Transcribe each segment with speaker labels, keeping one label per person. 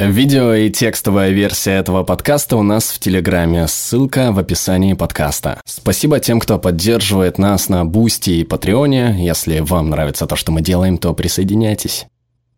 Speaker 1: Видео и текстовая версия этого подкаста у нас в Телеграме, ссылка в описании подкаста. Спасибо тем, кто поддерживает нас на Бусти и Патреоне. Если вам нравится то, что мы делаем, то присоединяйтесь.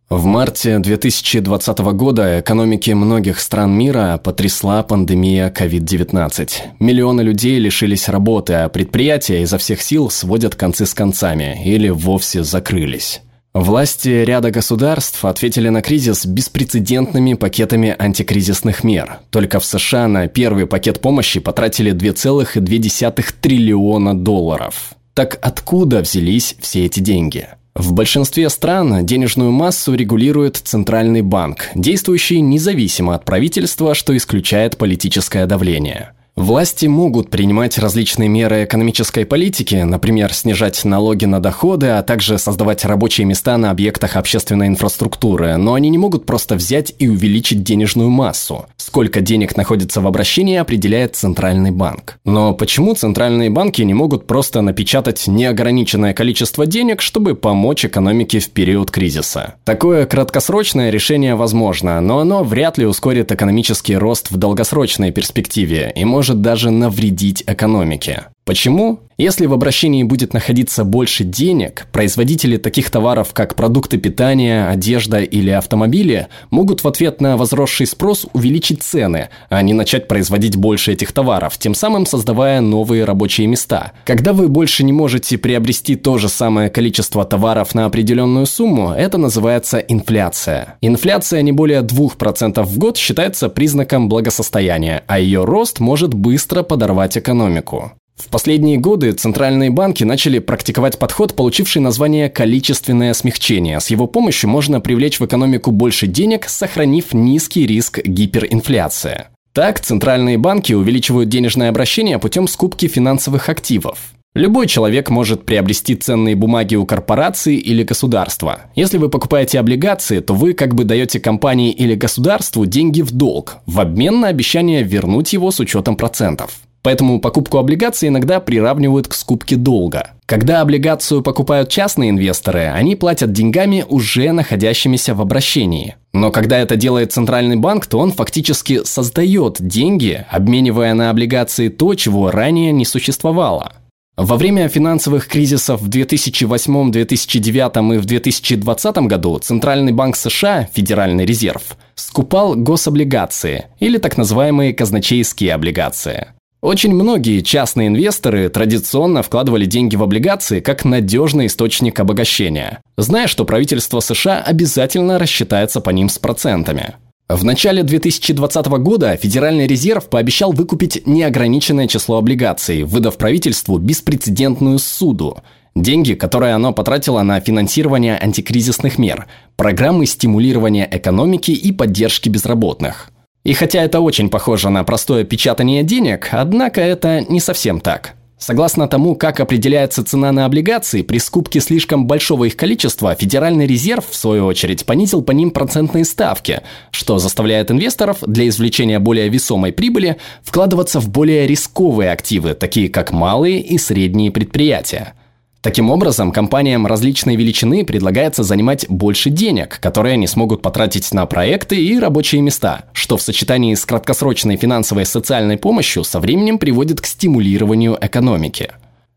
Speaker 1: В марте 2020 года экономики многих стран мира потрясла пандемия COVID-19. Миллионы людей лишились работы, а предприятия изо всех сил сводят концы с концами или вовсе закрылись. Власти ряда государств ответили на кризис беспрецедентными пакетами антикризисных мер. Только в США на первый пакет помощи потратили 2,2 триллиона долларов. Так откуда взялись все эти деньги? В большинстве стран денежную массу регулирует Центральный банк, действующий независимо от правительства, что исключает политическое давление. Власти могут принимать различные меры экономической политики, например, снижать налоги на доходы, а также создавать рабочие места на объектах общественной инфраструктуры, но они не могут просто взять и увеличить денежную массу. Сколько денег находится в обращении, определяет Центральный банк. Но почему центральные банки не могут просто напечатать неограниченное количество денег, чтобы помочь экономике в период кризиса? Такое краткосрочное решение возможно, но оно вряд ли ускорит экономический рост в долгосрочной перспективе и может может даже навредить экономике. Почему? Если в обращении будет находиться больше денег, производители таких товаров, как продукты питания, одежда или автомобили, могут в ответ на возросший спрос увеличить цены, а не начать производить больше этих товаров, тем самым создавая новые рабочие места. Когда вы больше не можете приобрести то же самое количество товаров на определенную сумму, это называется инфляция. Инфляция не более 2% в год считается признаком благосостояния, а ее рост может быстро подорвать экономику. В последние годы центральные банки начали практиковать подход, получивший название «количественное смягчение». С его помощью можно привлечь в экономику больше денег, сохранив низкий риск гиперинфляции. Так, центральные банки увеличивают денежное обращение путем скупки финансовых активов. Любой человек может приобрести ценные бумаги у корпорации или государства. Если вы покупаете облигации, то вы как бы даете компании или государству деньги в долг, в обмен на обещание вернуть его с учетом процентов. Поэтому покупку облигаций иногда приравнивают к скупке долга. Когда облигацию покупают частные инвесторы, они платят деньгами, уже находящимися в обращении. Но когда это делает центральный банк, то он фактически создает деньги, обменивая на облигации то, чего ранее не существовало. Во время финансовых кризисов в 2008, 2009 и в 2020 году Центральный банк США, Федеральный резерв, скупал гособлигации или так называемые казначейские облигации. Очень многие частные инвесторы традиционно вкладывали деньги в облигации как надежный источник обогащения, зная, что правительство США обязательно рассчитается по ним с процентами. В начале 2020 года Федеральный резерв пообещал выкупить неограниченное число облигаций, выдав правительству беспрецедентную суду – деньги, которые оно потратило на финансирование антикризисных мер, программы стимулирования экономики и поддержки безработных. И хотя это очень похоже на простое печатание денег, однако это не совсем так. Согласно тому, как определяется цена на облигации, при скупке слишком большого их количества, Федеральный резерв, в свою очередь, понизил по ним процентные ставки, что заставляет инвесторов для извлечения более весомой прибыли вкладываться в более рисковые активы, такие как малые и средние предприятия – Таким образом, компаниям различной величины предлагается занимать больше денег, которые они смогут потратить на проекты и рабочие места, что в сочетании с краткосрочной финансовой и социальной помощью со временем приводит к стимулированию экономики.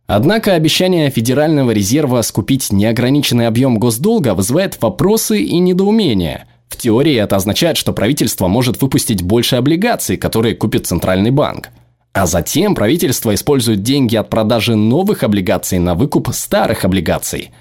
Speaker 1: Однако обещание Федерального резерва скупить неограниченный объем госдолга вызывает вопросы и недоумения. В теории это означает, что правительство может выпустить больше облигаций, которые купит Центральный банк – а затем правительство использует деньги от продажи новых облигаций на выкуп старых облигаций.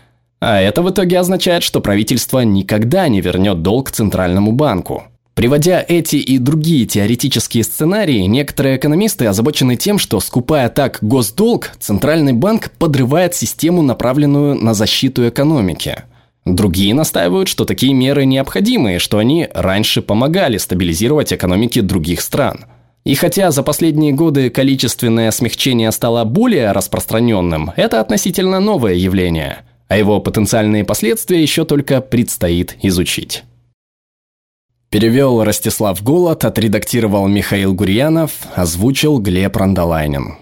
Speaker 1: А это в итоге означает, что правительство никогда не вернет долг Центральному банку. Приводя эти и другие теоретические сценарии, некоторые экономисты озабочены тем, что, скупая так госдолг, Центральный банк подрывает систему, направленную на защиту экономики. Другие настаивают, что такие меры необходимы, и что они раньше помогали стабилизировать экономики других стран – и хотя за последние годы количественное смягчение стало более распространенным, это относительно новое явление, а его потенциальные последствия еще только предстоит изучить. Перевел Ростислав Голод, отредактировал Михаил Гурьянов, озвучил Глеб Рандолайнин.